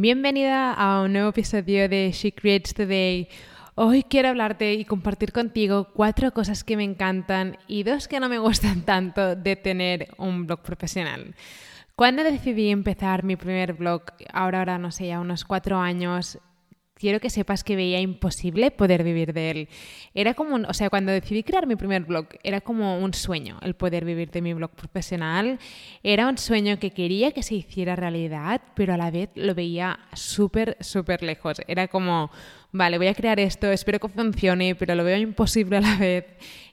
Bienvenida a un nuevo episodio de She Creates Today. Hoy quiero hablarte y compartir contigo cuatro cosas que me encantan y dos que no me gustan tanto de tener un blog profesional. Cuando decidí empezar mi primer blog, ahora, ahora no sé, ya unos cuatro años, quiero que sepas que veía imposible poder vivir de él. Era como, o sea, cuando decidí crear mi primer blog, era como un sueño el poder vivir de mi blog profesional. Era un sueño que quería que se hiciera realidad, pero a la vez lo veía súper, súper lejos. Era como, vale, voy a crear esto, espero que funcione, pero lo veo imposible a la vez.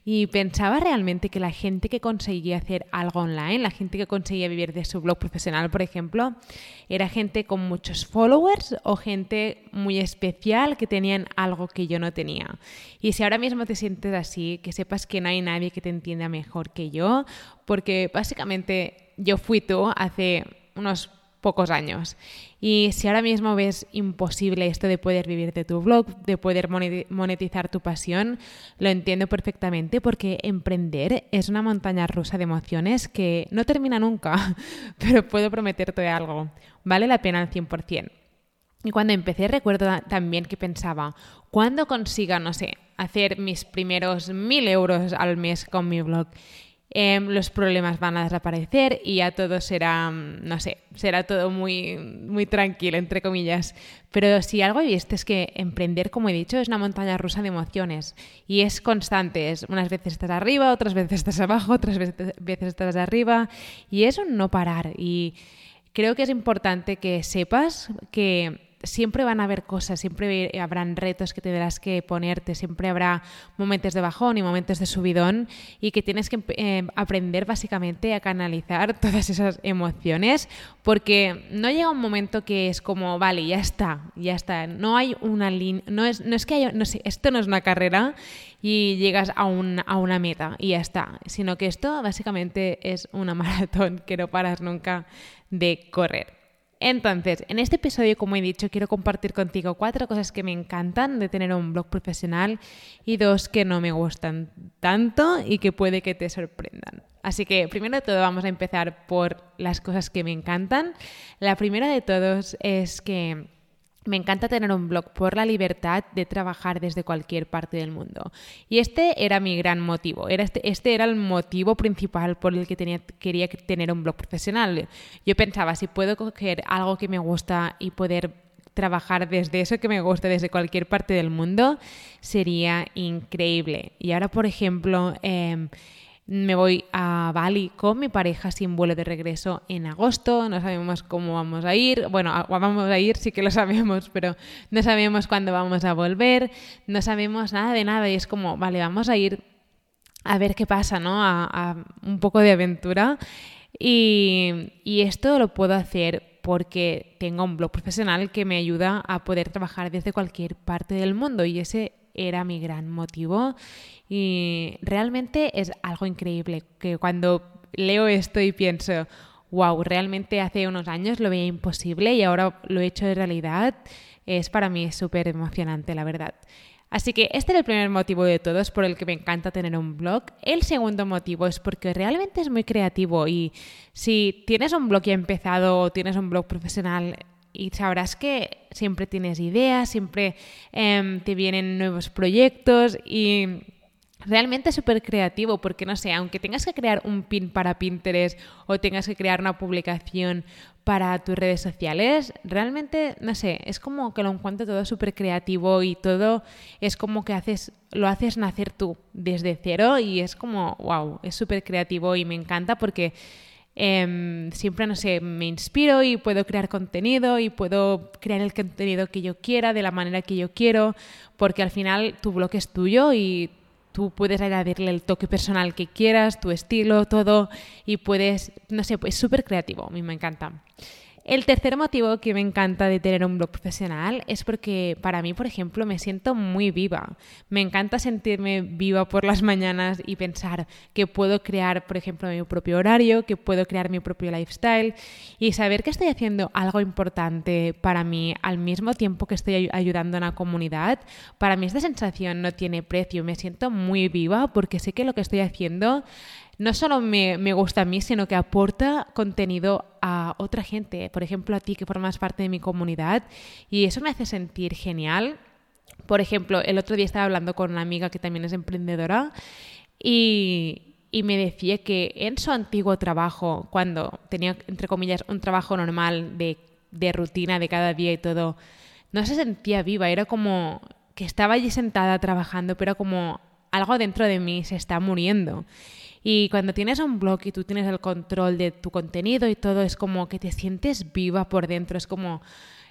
Y pensaba realmente que la gente que conseguía hacer algo online, la gente que conseguía vivir de su blog profesional, por ejemplo, era gente con muchos followers o gente muy especial que tenían algo que yo no tenía. Y si ahora mismo te sientes así, que sepas que no hay nadie que te entienda mejor que yo, porque básicamente yo fui tú hace unos pocos años. Y si ahora mismo ves imposible esto de poder vivir de tu blog, de poder monetizar tu pasión, lo entiendo perfectamente porque emprender es una montaña rusa de emociones que no termina nunca, pero puedo prometerte algo, vale la pena al 100%. Y cuando empecé recuerdo también que pensaba, ¿cuándo consiga, no sé, hacer mis primeros mil euros al mes con mi blog? Em, los problemas van a desaparecer y ya todo será, mm, no sé, será todo muy, muy tranquilo, entre comillas. Pero si algo he visto es que emprender, como he dicho, es una montaña rusa de emociones y es constante. Unas veces estás arriba, otras veces estás abajo, otras veces, veces estás arriba y es un no parar. Y creo que es importante que sepas que siempre van a haber cosas, siempre habrán retos que tendrás que ponerte, siempre habrá momentos de bajón y momentos de subidón y que tienes que eh, aprender básicamente a canalizar todas esas emociones porque no llega un momento que es como, vale, ya está, ya está, no hay una línea, no es, no es que haya, no sé, esto no es una carrera y llegas a, un, a una meta y ya está, sino que esto básicamente es una maratón que no paras nunca de correr. Entonces, en este episodio, como he dicho, quiero compartir contigo cuatro cosas que me encantan de tener un blog profesional y dos que no me gustan tanto y que puede que te sorprendan. Así que, primero de todo, vamos a empezar por las cosas que me encantan. La primera de todos es que me encanta tener un blog por la libertad de trabajar desde cualquier parte del mundo. Y este era mi gran motivo. Era este, este era el motivo principal por el que tenía, quería tener un blog profesional. Yo pensaba, si puedo coger algo que me gusta y poder trabajar desde eso que me gusta, desde cualquier parte del mundo, sería increíble. Y ahora, por ejemplo, em, me voy a Bali con mi pareja sin vuelo de regreso en agosto. No sabemos cómo vamos a ir. Bueno, vamos a ir, sí que lo sabemos, pero no sabemos cuándo vamos a volver. No sabemos nada de nada. Y es como, vale, vamos a ir a ver qué pasa, ¿no? A, un poco de aventura. Y, y esto lo puedo hacer porque tengo un blog profesional que me ayuda a poder trabajar desde cualquier parte del mundo. Y ese era mi gran motivo y realmente es algo increíble que cuando leo esto y pienso, wow, realmente hace unos años lo veía imposible y ahora lo he hecho de realidad, es para mí súper emocionante, la verdad. Así que este es el primer motivo de todos por el que me encanta tener un blog. El segundo motivo es porque realmente es muy creativo y si tienes un blog ya empezado o tienes un blog profesional, y sabrás que siempre tienes ideas, siempre em, te vienen nuevos proyectos y realmente es súper creativo porque no sé, aunque tengas que crear un pin para Pinterest o tengas que crear una publicación para tus redes sociales, realmente, no sé, es como que lo encuentro todo súper creativo y todo es como que haces, lo haces nacer tú desde cero y es como, wow, es súper creativo y me encanta porque Em, siempre, no sé, me inspiro y puedo crear contenido y puedo crear el contenido que yo quiera, de la manera que yo quiero, porque al final tu blog es tuyo y tú puedes añadirle el toque personal que quieras, tu estilo, todo, y puedes, no sé, pues súper creativo, a mí me encanta. El tercer motivo que me encanta de tener un blog profesional es porque para mí, por ejemplo, me siento muy viva. Me encanta sentirme viva por las mañanas y pensar que puedo crear, por ejemplo, mi propio horario, que puedo crear mi propio lifestyle y saber que estoy haciendo algo importante para mí al mismo tiempo que estoy ayudando a una comunidad. Para mí esta sensación no tiene precio. Me siento muy viva porque sé que lo que estoy haciendo no solo me, gusta a mí, sino que aporta contenido a otra gente, por ejemplo a ti que formas parte de mi comunidad y eso me hace sentir genial. Por ejemplo, el otro día estaba hablando con una amiga que también es emprendedora y, y me decía que en su antiguo trabajo, cuando tenía, entre comillas, un trabajo normal de, de rutina de cada día y todo, no se sentía viva, era como que estaba allí sentada trabajando, pero como algo dentro de mí se está muriendo. Y cuando tienes un blog y tú tienes el control de tu contenido y todo, es como que te sientes viva por dentro, es como...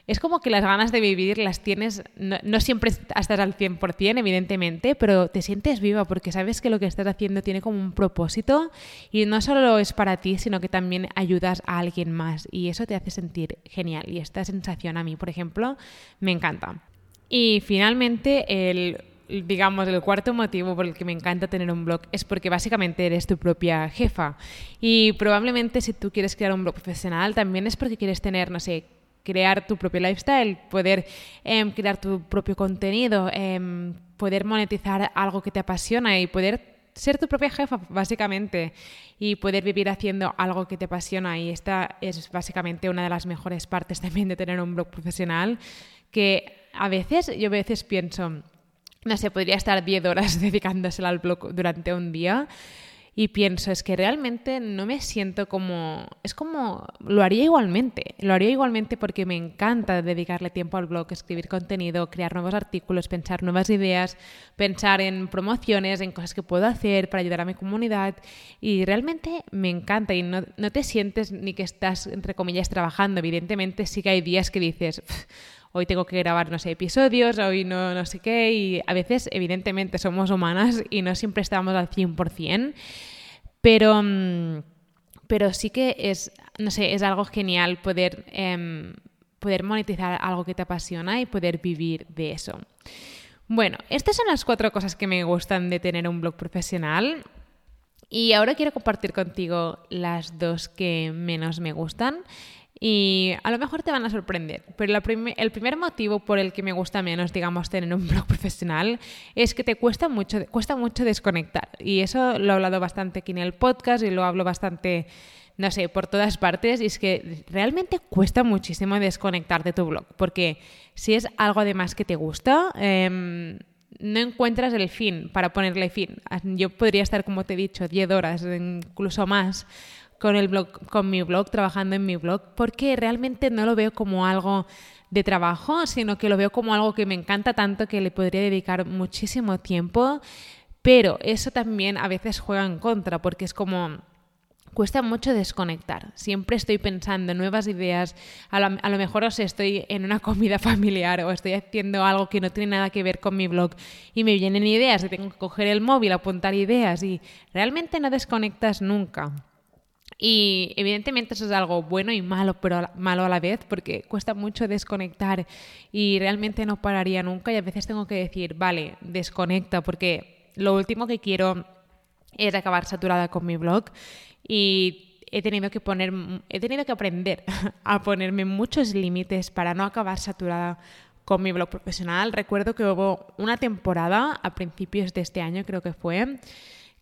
Es como que las ganas de vivir las tienes, no, siempre estás al 100%, evidentemente, pero te sientes viva porque sabes que lo que estás haciendo tiene como un propósito y no solo es para ti, sino que también ayudas a alguien más. Y eso te hace sentir genial. Y esta sensación a mí, por ejemplo, me encanta. Y finalmente, el digamos, el cuarto motivo por el que me encanta tener un blog es porque básicamente eres tu propia jefa. Y probablemente si tú quieres crear un blog profesional también es porque quieres tener, no sé, crear tu propio lifestyle, poder em, crear tu propio contenido, em, poder monetizar algo que te apasiona y poder ser tu propia jefa, básicamente, y poder vivir haciendo algo que te apasiona. Y esta es básicamente una de las mejores partes también de tener un blog profesional, que a veces, yo a veces pienso, no sé, podría estar 10 horas dedicándosela al blog durante un día y pienso, es que realmente no me siento como, es como, lo haría igualmente, lo haría igualmente porque me encanta dedicarle tiempo al blog, escribir contenido, crear nuevos artículos, pensar nuevas ideas, pensar en promociones, en cosas que puedo hacer para ayudar a mi comunidad y realmente me encanta y no, no te sientes ni que estás, entre comillas, trabajando, evidentemente sí que hay días que dices hoy tengo que grabar, episodios, hoy no, no sé qué, y a veces, evidentemente, somos humanas y no siempre estamos al 100%, pero, mm, pero sí que es, no sé, es algo genial poder, em, poder monetizar algo que te apasiona y poder vivir de eso. Bueno, estas son las cuatro cosas que me gustan de tener un blog profesional. Y ahora quiero compartir contigo las dos que menos me gustan. Y a lo mejor te van a sorprender, pero el primer motivo por el que me gusta menos, digamos, tener un blog profesional es que te cuesta mucho, cuesta mucho desconectar. Y eso lo he hablado bastante aquí en el podcast y lo hablo bastante, no sé, por todas partes. Y es que realmente cuesta muchísimo desconectar de tu blog, porque si es algo además que te gusta, em, no encuentras el fin para ponerle fin. Yo podría estar, como te he dicho, 10 horas, incluso más con el blog, con mi blog, trabajando en mi blog, porque realmente no lo veo como algo de trabajo, sino que lo veo como algo que me encanta tanto que le podría dedicar muchísimo tiempo, pero eso también a veces juega en contra, porque es como cuesta mucho desconectar. Siempre estoy pensando en nuevas ideas. A lo, a lo, mejor o estoy en una comida familiar o estoy haciendo algo que no tiene nada que ver con mi blog y me vienen ideas y tengo que coger el móvil, apuntar ideas y realmente no desconectas nunca. Y evidentemente eso es algo bueno y malo, pero malo a la vez, porque cuesta mucho desconectar y realmente no pararía nunca y a veces tengo que decir, vale, desconecta, porque lo último que quiero es acabar saturada con mi blog y he tenido que poner, he tenido que aprender a ponerme muchos límites para no acabar saturada con mi blog profesional. Recuerdo que hubo una temporada a principios de este año, creo que fue,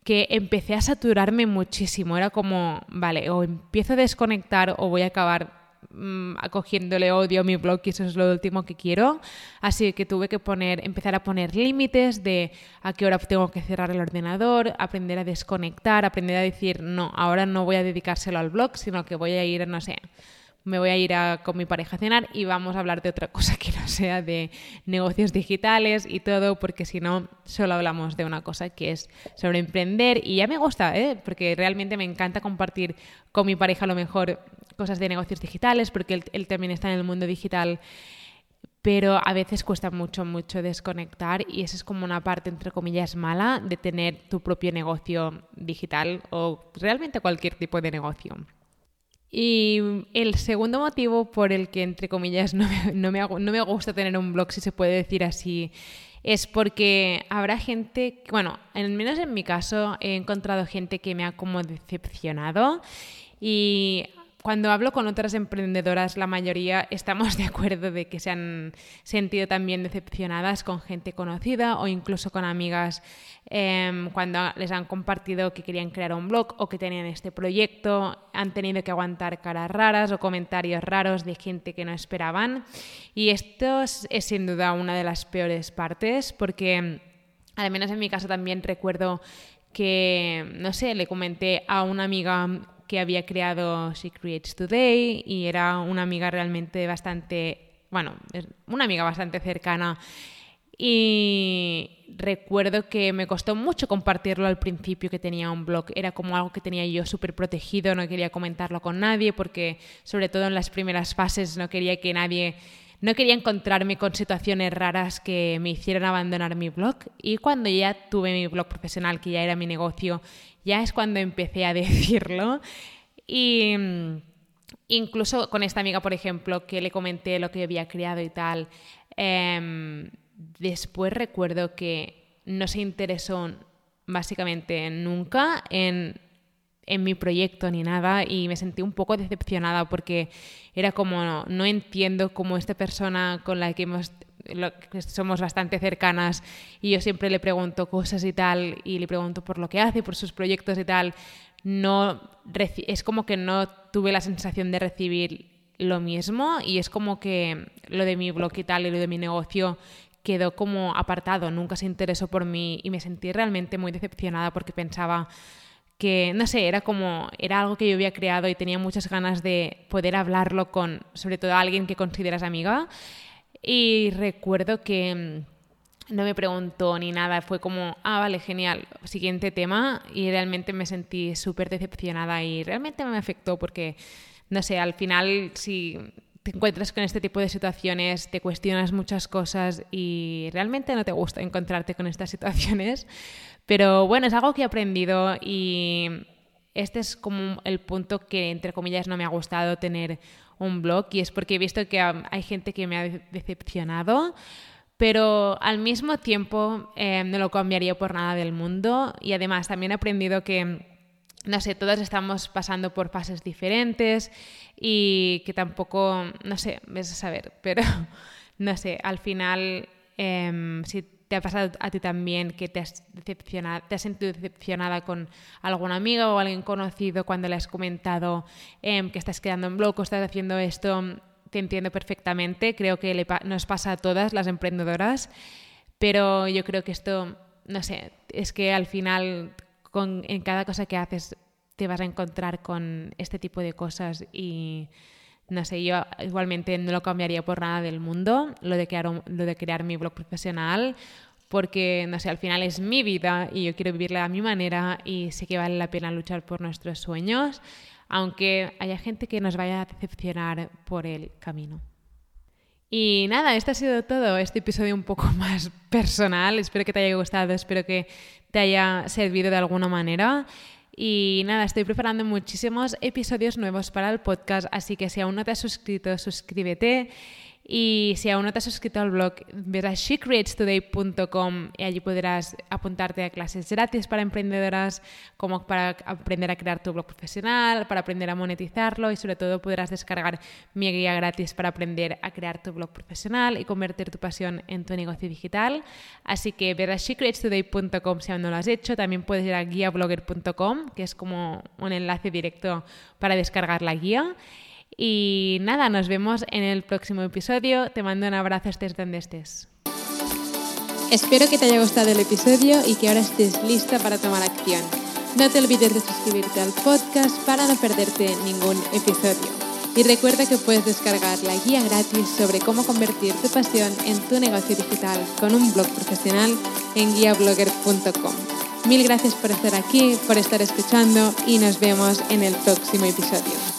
que empecé a saturarme muchísimo. Era como, vale, o empiezo a desconectar o voy a acabar mm, acogiéndole odio a mi blog y eso es lo último que quiero. Así que tuve que poner, empezar a poner límites de a qué hora tengo que cerrar el ordenador, aprender a desconectar, aprender a decir, no, ahora no voy a dedicárselo al blog, sino que voy a ir, no sé, me voy a ir con mi pareja a cenar y vamos a hablar de otra cosa que no sea de negocios digitales y todo, porque si no, solo hablamos de una cosa que es sobre emprender y ya me gusta, ¿eh? porque realmente me encanta compartir con mi pareja a lo mejor cosas de negocios digitales, porque él, él también está en el mundo digital pero a veces cuesta mucho, mucho desconectar y esa es como una parte, entre comillas, mala de tener tu propio negocio digital o realmente cualquier tipo de negocio. Y el segundo motivo por el que, entre comillas, no me, no me, no me gusta tener un blog, si se puede decir así, es porque habrá gente, bueno, al menos en mi caso he encontrado gente que me ha como decepcionado. Y cuando hablo con otras emprendedoras, la mayoría estamos de acuerdo de que se han sentido también decepcionadas con gente conocida o incluso con amigas em, cuando les han compartido que querían crear un blog o que tenían este proyecto, han tenido que aguantar caras raras o comentarios raros de gente que no esperaban. Y esto es, es sin duda una de las peores partes porque, al menos en mi caso también recuerdo que, no sé, le comenté a una amiga que había creado She Creates Today y era una amiga realmente bastante, bueno, una amiga bastante cercana. Y recuerdo que me costó mucho compartirlo al principio que tenía un blog. Era como algo que tenía yo súper protegido, no quería comentarlo con nadie porque sobre todo en las primeras fases no quería que nadie no quería encontrarme con situaciones raras que me hicieran abandonar mi blog y cuando ya tuve mi blog profesional, que ya era mi negocio ya es cuando empecé a decirlo. Y mm, incluso con esta amiga, por ejemplo, que le comenté lo que había creado y tal, em, después recuerdo que no se interesó básicamente nunca en, en, mi proyecto ni nada y me sentí un poco decepcionada porque era como, no, no entiendo cómo esta persona con la que hemos somos bastante cercanas y yo siempre le pregunto cosas y tal y le pregunto por lo que hace, por sus proyectos y tal, no es como que no tuve la sensación de recibir lo mismo y es como que lo de mi blog y tal y lo de mi negocio quedó como apartado, nunca se interesó por mí y me sentí realmente muy decepcionada porque pensaba que, no sé, era como, era algo que yo había creado y tenía muchas ganas de poder hablarlo con, sobre todo, alguien que consideras amiga y recuerdo que mm, no me preguntó ni nada, fue como, ah, vale, genial, siguiente tema y realmente me sentí súper decepcionada y realmente me afectó porque, no sé, al final si te encuentras con este tipo de situaciones, te cuestionas muchas cosas y realmente no te gusta encontrarte con estas situaciones, pero bueno, es algo que he aprendido y este es como el punto que, entre comillas, no me ha gustado tener un blog y es porque he visto que hay gente que me ha decepcionado, pero al mismo tiempo eh, no lo cambiaría por nada del mundo y además también he aprendido que, no sé, todos estamos pasando por fases diferentes y que tampoco, no sé, ves a saber, pero no sé, al final, eh, si ¿Te ha pasado a ti también que te has, decepcionado, te has sentido decepcionada con alguna amiga o alguien conocido cuando le has comentado em, que estás quedando en blog o estás haciendo esto? Te entiendo perfectamente, creo que nos pasa a todas las emprendedoras, pero yo creo que esto, no sé, es que al final con, en cada cosa que haces te vas a encontrar con este tipo de cosas y no sé, yo igualmente no lo cambiaría por nada del mundo, lo de crear, lo de crear mi blog profesional, porque, no sé, al final es mi vida y yo quiero vivirla a mi manera y sé que vale la pena luchar por nuestros sueños, aunque haya gente que nos vaya a decepcionar por el camino. Y nada, esto ha sido todo, este episodio un poco más personal, espero que te haya gustado, espero que te haya servido de alguna manera. Y nada, estoy preparando muchísimos episodios nuevos para el podcast, así que si aún no te has suscrito, suscríbete. Y si aún no te has suscrito al blog, verás shecreatestoday.com y allí podrás apuntarte a clases gratis para emprendedoras, como para aprender a crear tu blog profesional, para aprender a monetizarlo y sobre todo podrás descargar mi guía gratis para aprender a crear tu blog profesional y convertir tu pasión en tu negocio digital. Así que verás shecreatestoday.com si aún no lo has hecho. También puedes ir a guiablogger.com, que es como un enlace directo para descargar la guía. Y nada, nos vemos en el próximo episodio. Te mando un abrazo estés donde estés. Espero que te haya gustado el episodio y que ahora estés lista para tomar acción. No te olvides de suscribirte al podcast para no perderte ningún episodio. Y recuerda que puedes descargar la guía gratis sobre cómo convertir tu pasión en tu negocio digital con un blog profesional en guiablogger.com. Mil gracias por estar aquí, por estar escuchando y nos vemos en el próximo episodio.